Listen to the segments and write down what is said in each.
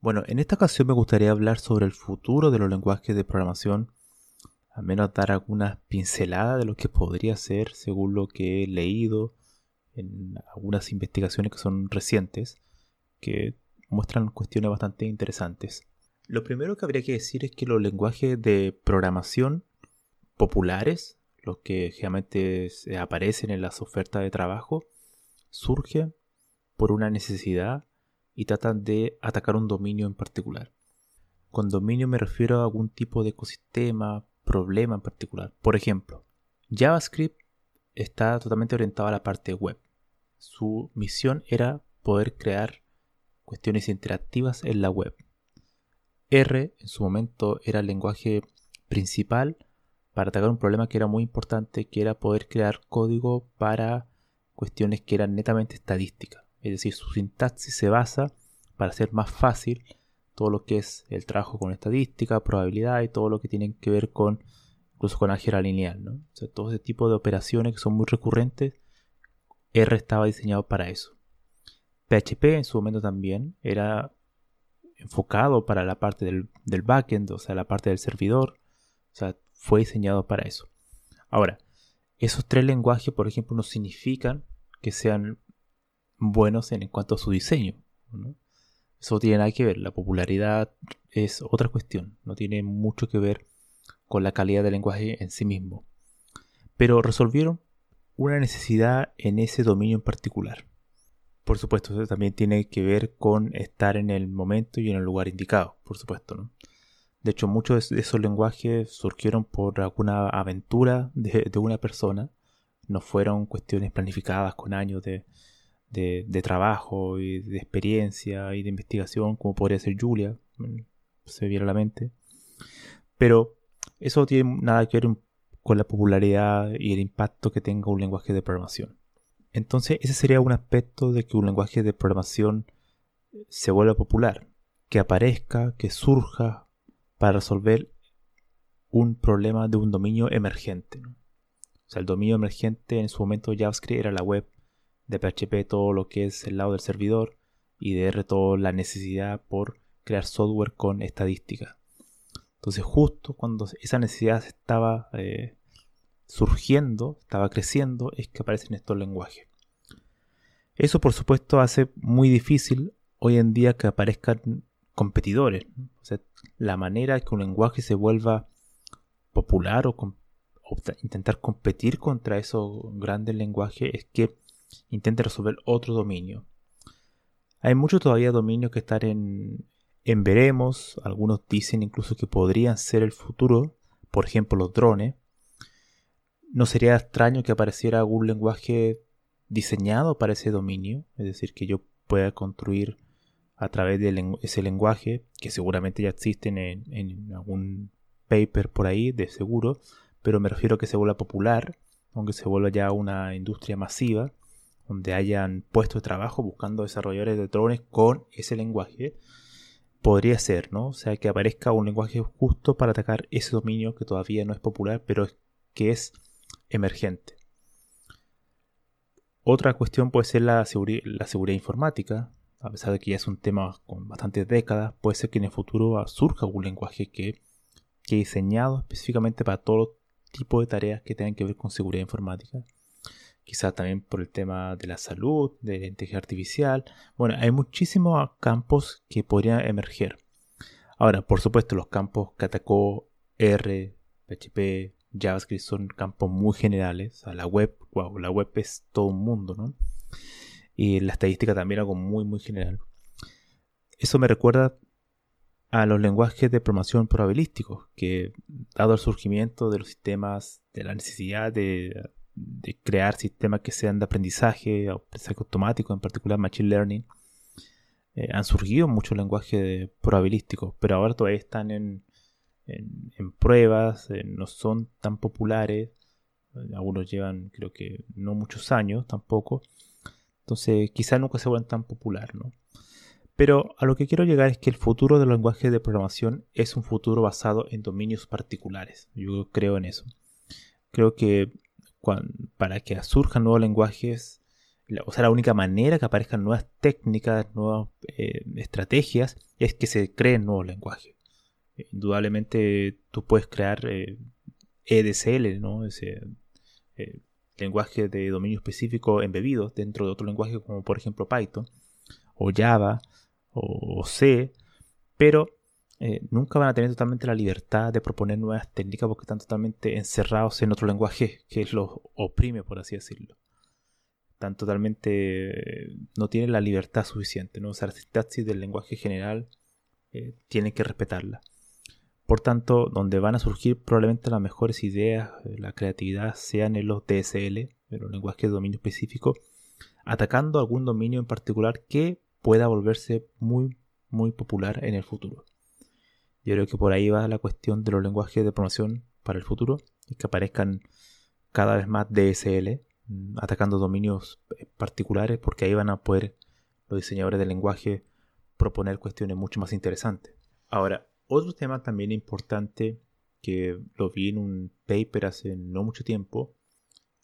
Bueno, en esta ocasión me gustaría hablar sobre el futuro de los lenguajes de programación, al menos dar algunas pinceladas de lo que podría ser según lo que he leído en algunas investigaciones que son recientes, que muestran cuestiones bastante interesantes. Lo primero que habría que decir es que los lenguajes de programación populares, los que generalmente aparecen en las ofertas de trabajo, surgen por una necesidad y tratan de atacar un dominio en particular. Con dominio me refiero a algún tipo de ecosistema, problema en particular. Por ejemplo, JavaScript está totalmente orientado a la parte web. Su misión era poder crear cuestiones interactivas en la web. R en su momento era el lenguaje principal para atacar un problema que era muy importante, que era poder crear código para cuestiones que eran netamente estadísticas. Es decir, su sintaxis se basa para hacer más fácil todo lo que es el trabajo con estadística, probabilidad y todo lo que tiene que ver con incluso con álgebra lineal. ¿no? O sea, todo ese tipo de operaciones que son muy recurrentes, R estaba diseñado para eso. PHP en su momento también era enfocado para la parte del, del backend, o sea, la parte del servidor. O sea, fue diseñado para eso. Ahora, esos tres lenguajes, por ejemplo, no significan que sean buenos en, cuanto a su diseño. Eso no tiene nada que ver. La popularidad es otra cuestión. No tiene mucho que ver con la calidad del lenguaje en sí mismo. Pero resolvieron una necesidad en ese dominio en particular. Por supuesto, eso también tiene que ver con estar en el momento y en el lugar indicado, por supuesto. De hecho, muchos de esos lenguajes surgieron por alguna aventura de una persona. No fueron cuestiones planificadas con años de, de, trabajo y de experiencia y de investigación, como podría ser Julia, mm, se viene a la mente. Pero eso no tiene nada que ver con la popularidad y el impacto que tenga un lenguaje de programación. Entonces, ese sería un aspecto de que un lenguaje de programación se vuelva popular, que aparezca, que surja para resolver un problema de un dominio emergente. O sea, el dominio emergente en su momento JavaScript era la web, de PHP todo lo que es el lado del servidor y de R todo la necesidad por crear software con estadística. Entonces justo cuando esa necesidad estaba eh, surgiendo, estaba creciendo, es que aparecen estos lenguajes. Eso por supuesto hace muy difícil hoy en día que aparezcan competidores. la manera que un lenguaje se vuelva popular o, o intentar competir contra esos grandes lenguajes es que intente resolver otro dominio. Hay muchos todavía dominios que están en, en veremos, algunos dicen incluso que podrían ser el futuro, por ejemplo los drones. No sería extraño que apareciera algún lenguaje diseñado para ese dominio, es decir, que yo pueda construir a través de ese lenguaje, que seguramente ya existen en, en, algún paper por ahí, de seguro, pero me refiero a que se vuelva popular, aunque se vuelva ya una industria masiva, donde hayan puesto de trabajo buscando desarrolladores de drones con ese lenguaje, podría ser, ¿no? O sea, que aparezca un lenguaje justo para atacar ese dominio que todavía no es popular, pero que es emergente. Otra cuestión puede ser la, seguridad informática, a pesar de que ya es un tema con bastantes décadas, puede ser que en el futuro surja un lenguaje que, que diseñado específicamente para todo tipo de tareas que tengan que ver con seguridad informática quizás también por el tema de la salud, de la inteligencia artificial. Bueno, hay muchísimos campos que podrían emerger. Ahora, por supuesto, los campos que atacó R, PHP, JavaScript son campos muy generales. La web, wow, la web es todo un mundo, ¿no? Y la estadística también algo muy, muy general. Eso me recuerda a los lenguajes de programación probabilísticos, que dado el surgimiento de los sistemas, de la necesidad de, crear sistemas que sean de aprendizaje, aprendizaje automático, en particular Machine Learning, eh, han surgido muchos lenguajes probabilísticos, pero ahora todavía están en, en, pruebas, eh, no son tan populares, algunos llevan creo que no muchos años tampoco, entonces quizás nunca se vuelvan tan popular, ¿no? Pero a lo que quiero llegar es que el futuro del lenguaje de programación es un futuro basado en dominios particulares. Yo creo en eso. Creo que para que surjan nuevos lenguajes, o sea, la única manera que aparezcan nuevas técnicas, nuevas eh, estrategias, es que se creen nuevos lenguajes. indudablemente tú puedes crear eh, e ¿no? Ese eh, lenguaje de dominio específico embebido dentro de otro lenguaje como por ejemplo Python o Java o C, pero eh, nunca van a tener totalmente la libertad de proponer nuevas técnicas porque están totalmente encerrados en otro lenguaje que los oprime, por así decirlo. Están totalmente. no tienen la libertad suficiente, ¿no? O sea, la sintaxis del lenguaje general eh, tienen que respetarla. Por tanto, donde van a surgir probablemente las mejores ideas, eh, la creatividad, sean en los DSL, en los lenguajes de dominio específico, atacando algún dominio en particular que pueda volverse muy, muy popular en el futuro. Yo creo que por ahí va la cuestión de los lenguajes de programación para el futuro, y que aparezcan cada vez más DSL, mm, atacando dominios eh, particulares, porque ahí van a poder los diseñadores de lenguaje proponer cuestiones mucho más interesantes. Ahora, otro tema también importante que lo vi en un paper hace no mucho tiempo,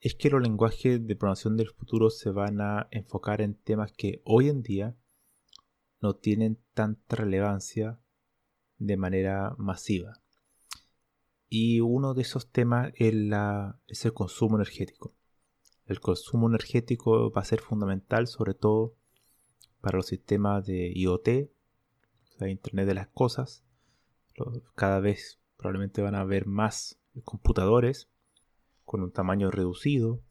es que los lenguajes de programación del futuro se van a enfocar en temas que hoy en día no tienen tanta relevancia de manera masiva. Y uno de esos temas es, es el consumo energético. El consumo energético va a ser fundamental sobre todo para los sistemas de IoT, o Internet de las Cosas. Cada vez probablemente van a haber más computadores con un tamaño reducido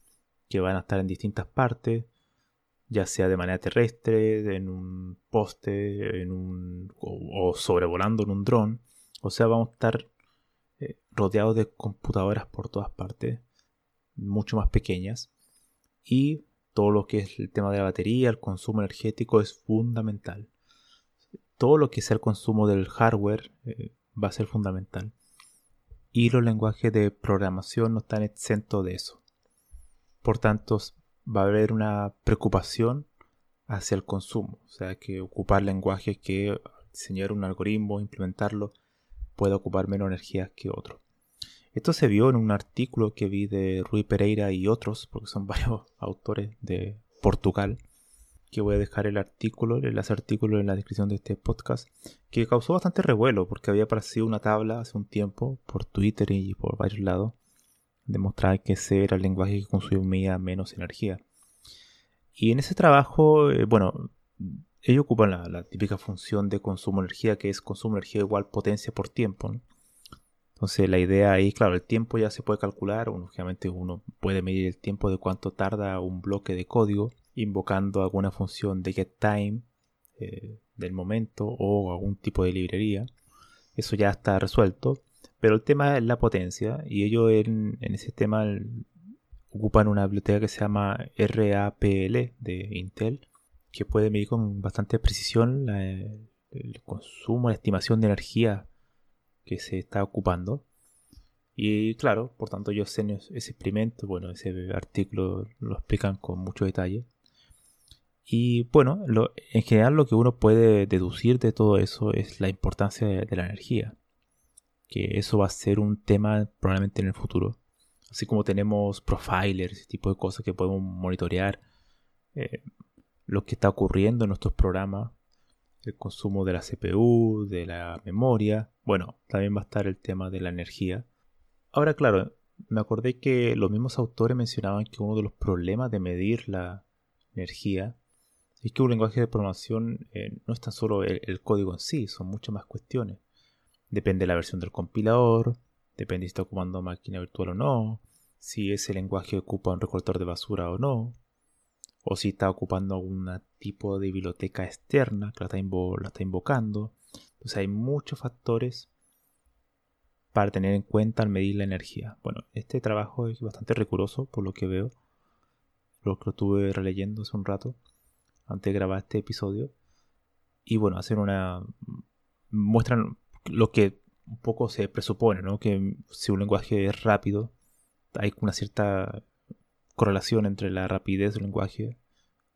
que van a estar en distintas partes ya sea de manera terrestre, en un poste, en un, o, sobrevolando en un dron. O sea, vamos a estar eh, rodeados de computadoras por todas partes, mucho más pequeñas. Y todo lo que es el tema de la batería, el consumo energético es fundamental. Todo lo que sea el consumo del hardware eh, va a ser fundamental. Y los lenguajes de programación no están exentos de eso. Por tanto, va a haber una preocupación hacia el consumo. O sea, que ocupar lenguaje que diseñar un algoritmo, implementarlo, puede ocupar menos energía que otro. Esto se vio en un artículo que vi de Rui Pereira y otros, porque son varios autores de Portugal, que voy a dejar el artículo, el enlace artículo en la descripción de este podcast, que causó bastante revuelo, porque había aparecido una tabla hace un tiempo por Twitter y por varios lados, demostrar que ese era el lenguaje que consumía menos energía. Y en ese trabajo, eh, bueno, ellos ocupan la, típica función de consumo de energía, que es consumo de energía igual potencia por tiempo. Entonces la idea ahí, claro, el tiempo ya se puede calcular, obviamente uno puede medir el tiempo de cuánto tarda un bloque de código, invocando alguna función de getTime eh, del momento o algún tipo de librería. Eso ya está resuelto. Pero el tema es la potencia y ellos en, ese tema ocupan una biblioteca que se llama RAPL de Intel que puede medir con bastante precisión el consumo, la estimación de energía que se está ocupando. Y claro, por tanto ellos hacen ese experimento, bueno, ese artículo lo explican con mucho detalle. Y bueno, en general lo que uno puede deducir de todo eso es la importancia de la energía que eso va a ser un tema probablemente en el futuro. Así como tenemos profilers, ese tipo de cosas que podemos monitorear eh, lo que está ocurriendo en nuestros programas, el consumo de la CPU, de la memoria. Bueno, también va a estar el tema de la energía. Ahora, claro, me acordé que los mismos autores mencionaban que uno de los problemas de medir la energía es que un lenguaje de programación eh, no es tan solo el, código en sí, son muchas más cuestiones. Depende de la versión del compilador, depende si está ocupando máquina virtual o no, si ese lenguaje ocupa un recortor de basura o no, o si está ocupando algún tipo de biblioteca externa que la está, invocando. Entonces hay muchos factores para tener en cuenta al medir la energía. Bueno, este trabajo es bastante riguroso por lo que veo, lo que lo estuve releyendo hace un rato, antes de grabar este episodio. Y bueno, hacen una... muestran lo que un poco se presupone, ¿no? Que si un lenguaje es rápido, hay una cierta correlación entre la rapidez del lenguaje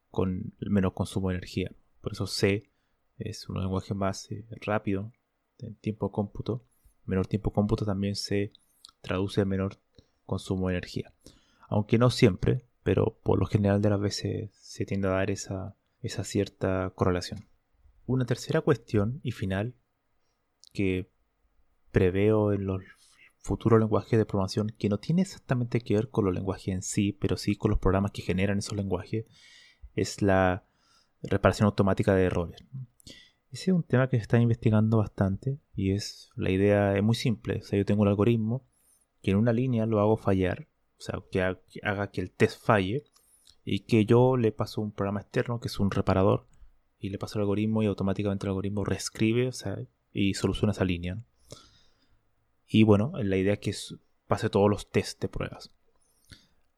con el menor consumo de energía. Por eso C es un lenguaje más eh, rápido en tiempo de cómputo. Menor tiempo de cómputo también se traduce en menor consumo de energía. Aunque no siempre, pero por lo general de las veces se tiende a dar esa, esa cierta correlación. Una tercera cuestión y final que preveo en los futuros lenguajes de programación que no tiene exactamente que ver con los lenguajes en sí, pero sí con los programas que generan esos lenguajes, es la reparación automática de errores. Ese es un tema que se está investigando bastante y es la idea es muy simple. O sea, yo tengo un algoritmo que en una línea lo hago fallar, o sea, que haga que el test falle y que yo le paso un programa externo que es un reparador y le paso el algoritmo y automáticamente el algoritmo reescribe o sea, y soluciona esa línea. Y bueno, la idea es que pase todos los test de pruebas.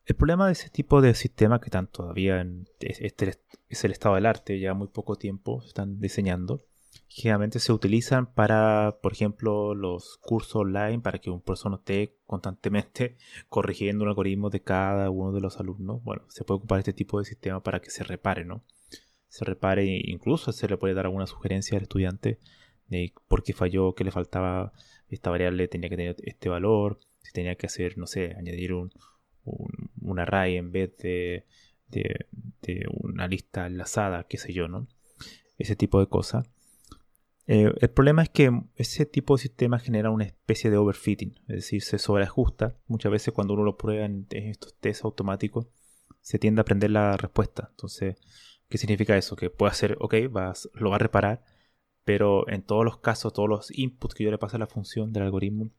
El problema de ese tipo de sistemas que están todavía en este es el estado del arte, ya muy poco tiempo se están diseñando. Generalmente se utilizan para, por ejemplo, los cursos online para que un profesor no constantemente corrigiendo un algoritmo de cada uno de los alumnos. Bueno, se puede ocupar este tipo de sistema para que se repare, ¿no? Se repare, incluso se le puede dar alguna sugerencia al estudiante de por qué falló, qué le faltaba, esta variable tenía que tener este valor, si tenía que hacer, no sé, añadir un, un, array en vez de, de, una lista enlazada, qué sé yo, ¿no? Ese tipo de cosas. Eh, el problema es que ese tipo de sistema genera una especie de overfitting, es decir, se sobreajusta. Muchas veces cuando uno lo prueba en, estos test automáticos, se tiende a aprender la respuesta. Entonces, ¿qué significa eso? Que puede hacer, ok, vas, lo va a reparar, pero en todos los casos, todos los inputs que yo le paso a la función del algoritmo,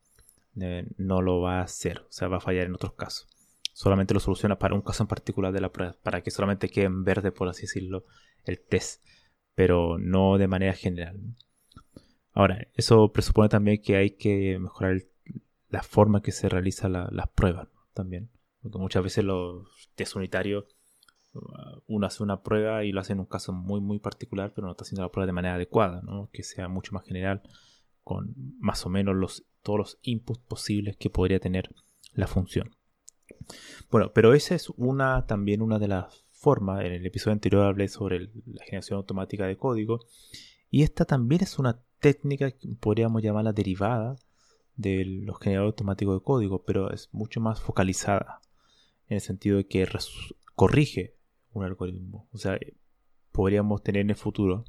eh, no lo va a hacer, o sea, va a fallar en otros casos solamente lo soluciona para un caso en particular de la prueba, para que solamente quede en verde, por así decirlo, el test, pero no de manera general. Ahora, eso presupone también que hay que mejorar la forma que se realizan las pruebas también, porque muchas veces los test unitarios uno hace una prueba y lo hace en un caso muy muy particular, pero no está haciendo la prueba de manera adecuada, ¿no? que sea mucho más general, con más o menos los, todos los inputs posibles que podría tener la función. Bueno, pero esa es una también una de las formas. En el episodio anterior hablé sobre la generación automática de código. Y esta también es una técnica que podríamos llamarla derivada de los generadores automáticos de código, pero es mucho más focalizada en el sentido de que corrige un algoritmo. O sea, podríamos tener en el futuro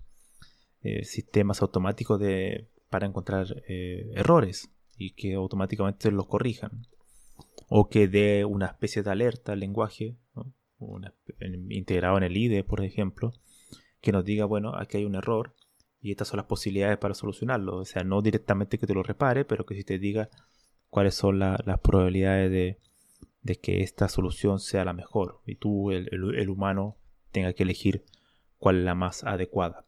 eh, sistemas automáticos de, para encontrar eh, errores y que automáticamente los corrijan o que dé una especie de alerta al lenguaje, integrado en el IDE, por ejemplo, que nos diga, bueno, aquí hay un error y estas son las posibilidades para solucionarlo. O sea, no directamente que te lo repare, pero que si te diga cuáles son las probabilidades de, que esta solución sea la mejor y tú, el humano, tenga que elegir cuál es la más adecuada.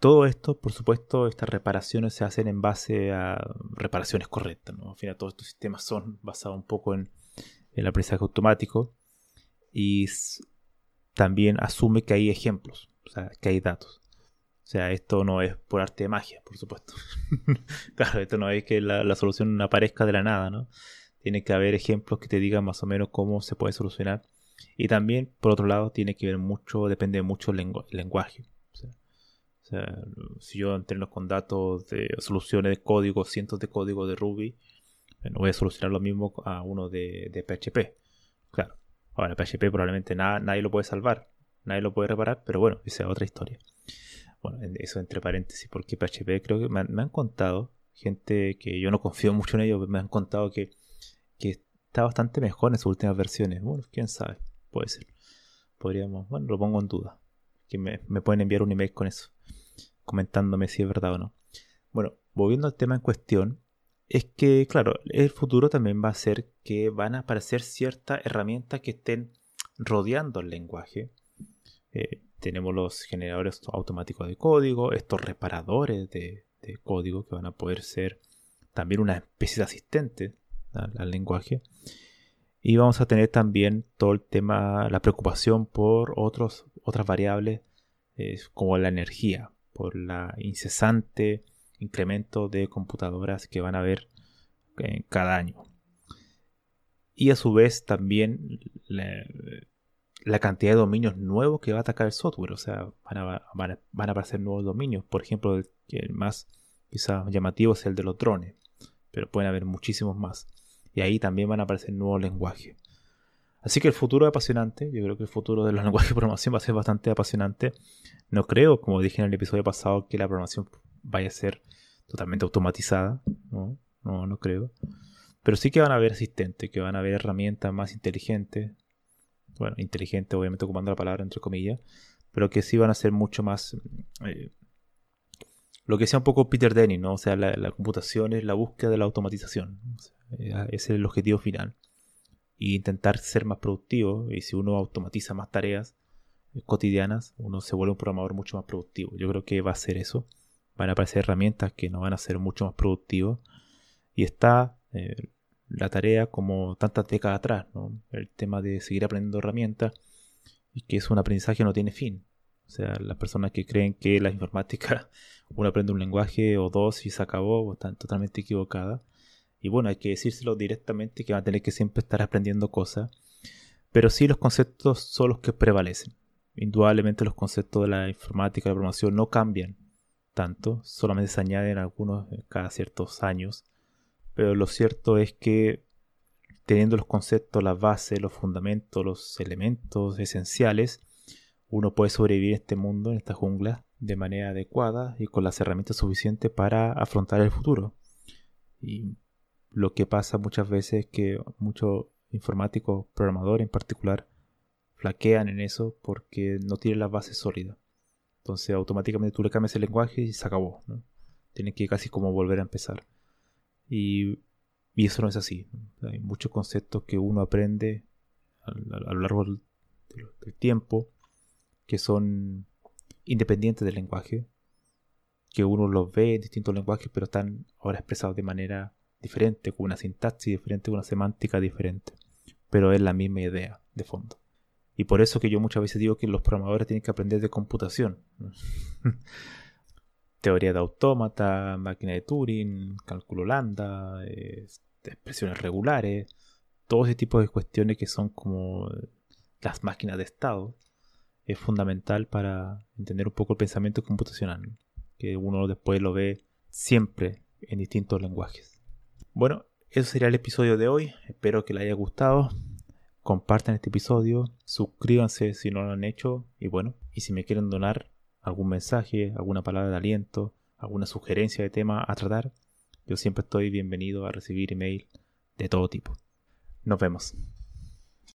Todo esto, por supuesto, estas reparaciones se hacen en base a reparaciones correctas. ¿no? Al final, todos estos sistemas son basados un poco en el aprendizaje automático y también asume que hay ejemplos, o sea, que hay datos. O sea, esto no es por arte de magia, por supuesto. claro, esto no es que la, solución aparezca de la nada, ¿no? Tiene que haber ejemplos que te digan más o menos cómo se puede solucionar. Y también, por otro lado, tiene que ver mucho, depende mucho el lenguaje si yo entreno con datos de soluciones de código, cientos de códigos de Ruby, no voy a solucionar lo mismo a uno de, PHP. Claro. Ahora, PHP probablemente nadie lo puede salvar, nadie lo puede reparar, pero bueno, esa es otra historia. Bueno, eso entre paréntesis, porque PHP creo que me han, contado, gente que yo no confío mucho en ellos, me han contado que, está bastante mejor en sus últimas versiones. Bueno, quién sabe, puede ser. Podríamos, bueno, lo pongo en duda. Que me, pueden enviar un email con eso, comentándome si es verdad o no. Bueno, volviendo al tema en cuestión, es que, claro, el futuro también va a ser que van a aparecer ciertas herramientas que estén rodeando el lenguaje. Eh, tenemos los generadores automáticos de código, estos reparadores de, código que van a poder ser también una especie de asistente al, lenguaje. Y vamos a tener también todo el tema, la preocupación por otros, otras variables eh, como la energía, por la incesante incremento de computadoras que van a haber en cada año. Y a su vez también la, cantidad de dominios nuevos que va a atacar el software. O sea, van a, van a, aparecer nuevos dominios. Por ejemplo, el, el más quizás llamativo es el de los drones. Pero pueden haber muchísimos más. Y ahí también van a aparecer nuevos lenguajes. Así que el futuro es apasionante. Yo creo que el futuro de los lenguajes de programación va a ser bastante apasionante. No creo, como dije en el episodio pasado, que la programación vaya a ser totalmente automatizada, ¿no? No, no creo. Pero sí que van a haber asistentes, que van a haber herramientas más inteligentes. Bueno, inteligentes, obviamente ocupando la palabra entre comillas. Pero que sí van a ser mucho más. Eh, lo que sea un poco Peter Denning, ¿no? O sea, la, computación es la búsqueda de la automatización. Ese es el objetivo final. Y intentar ser más productivo. Y si uno automatiza más tareas eh, cotidianas, uno se vuelve un programador mucho más productivo. Yo creo que va a ser eso van a aparecer herramientas que nos van a ser mucho más productivos. Y está eh, la tarea como tantas décadas atrás, el tema de seguir aprendiendo herramientas y que es un aprendizaje que no tiene fin. O sea, las personas que creen que la informática, uno aprende un lenguaje o dos y se acabó, están totalmente equivocadas. Y bueno, hay que decírselo directamente que van a tener que siempre estar aprendiendo cosas. Pero sí los conceptos son los que prevalecen. Indudablemente los conceptos de la informática, de la programación no cambian tanto, solamente se añaden algunos cada ciertos años, pero lo cierto es que teniendo los conceptos, las bases, los fundamentos, los elementos esenciales, uno puede sobrevivir en este mundo, en esta jungla, de manera adecuada y con las herramientas suficientes para afrontar el futuro. Lo que pasa muchas veces es que muchos informáticos, programadores en particular, flaquean en eso porque no tienen las bases sólidas. Entonces automáticamente tú le cambias el lenguaje y se acabó. ¿no? Tienes que casi como volver a empezar. Y, eso no es así. Hay muchos conceptos que uno aprende a, lo largo del, tiempo que son independientes del lenguaje, que uno los ve en distintos lenguajes, pero están ahora expresados de manera diferente, con una sintaxis diferente, con una semántica diferente, pero es la misma idea de fondo. Y por eso que yo muchas veces digo que los programadores tienen que aprender de computación. Teoría de autómata, máquina de Turing, cálculo lambda, expresiones regulares, todo ese tipo de cuestiones que son como las máquinas de estado, es fundamental para entender un poco el pensamiento computacional, que uno después lo ve siempre en distintos lenguajes. Bueno, eso sería el episodio de hoy, espero que le haya gustado compartan este episodio, suscríbanse si no lo han hecho y bueno, y si me quieren donar algún mensaje, alguna palabra de aliento, alguna sugerencia de tema a tratar, yo siempre estoy bienvenido a recibir email de todo tipo. Nos vemos.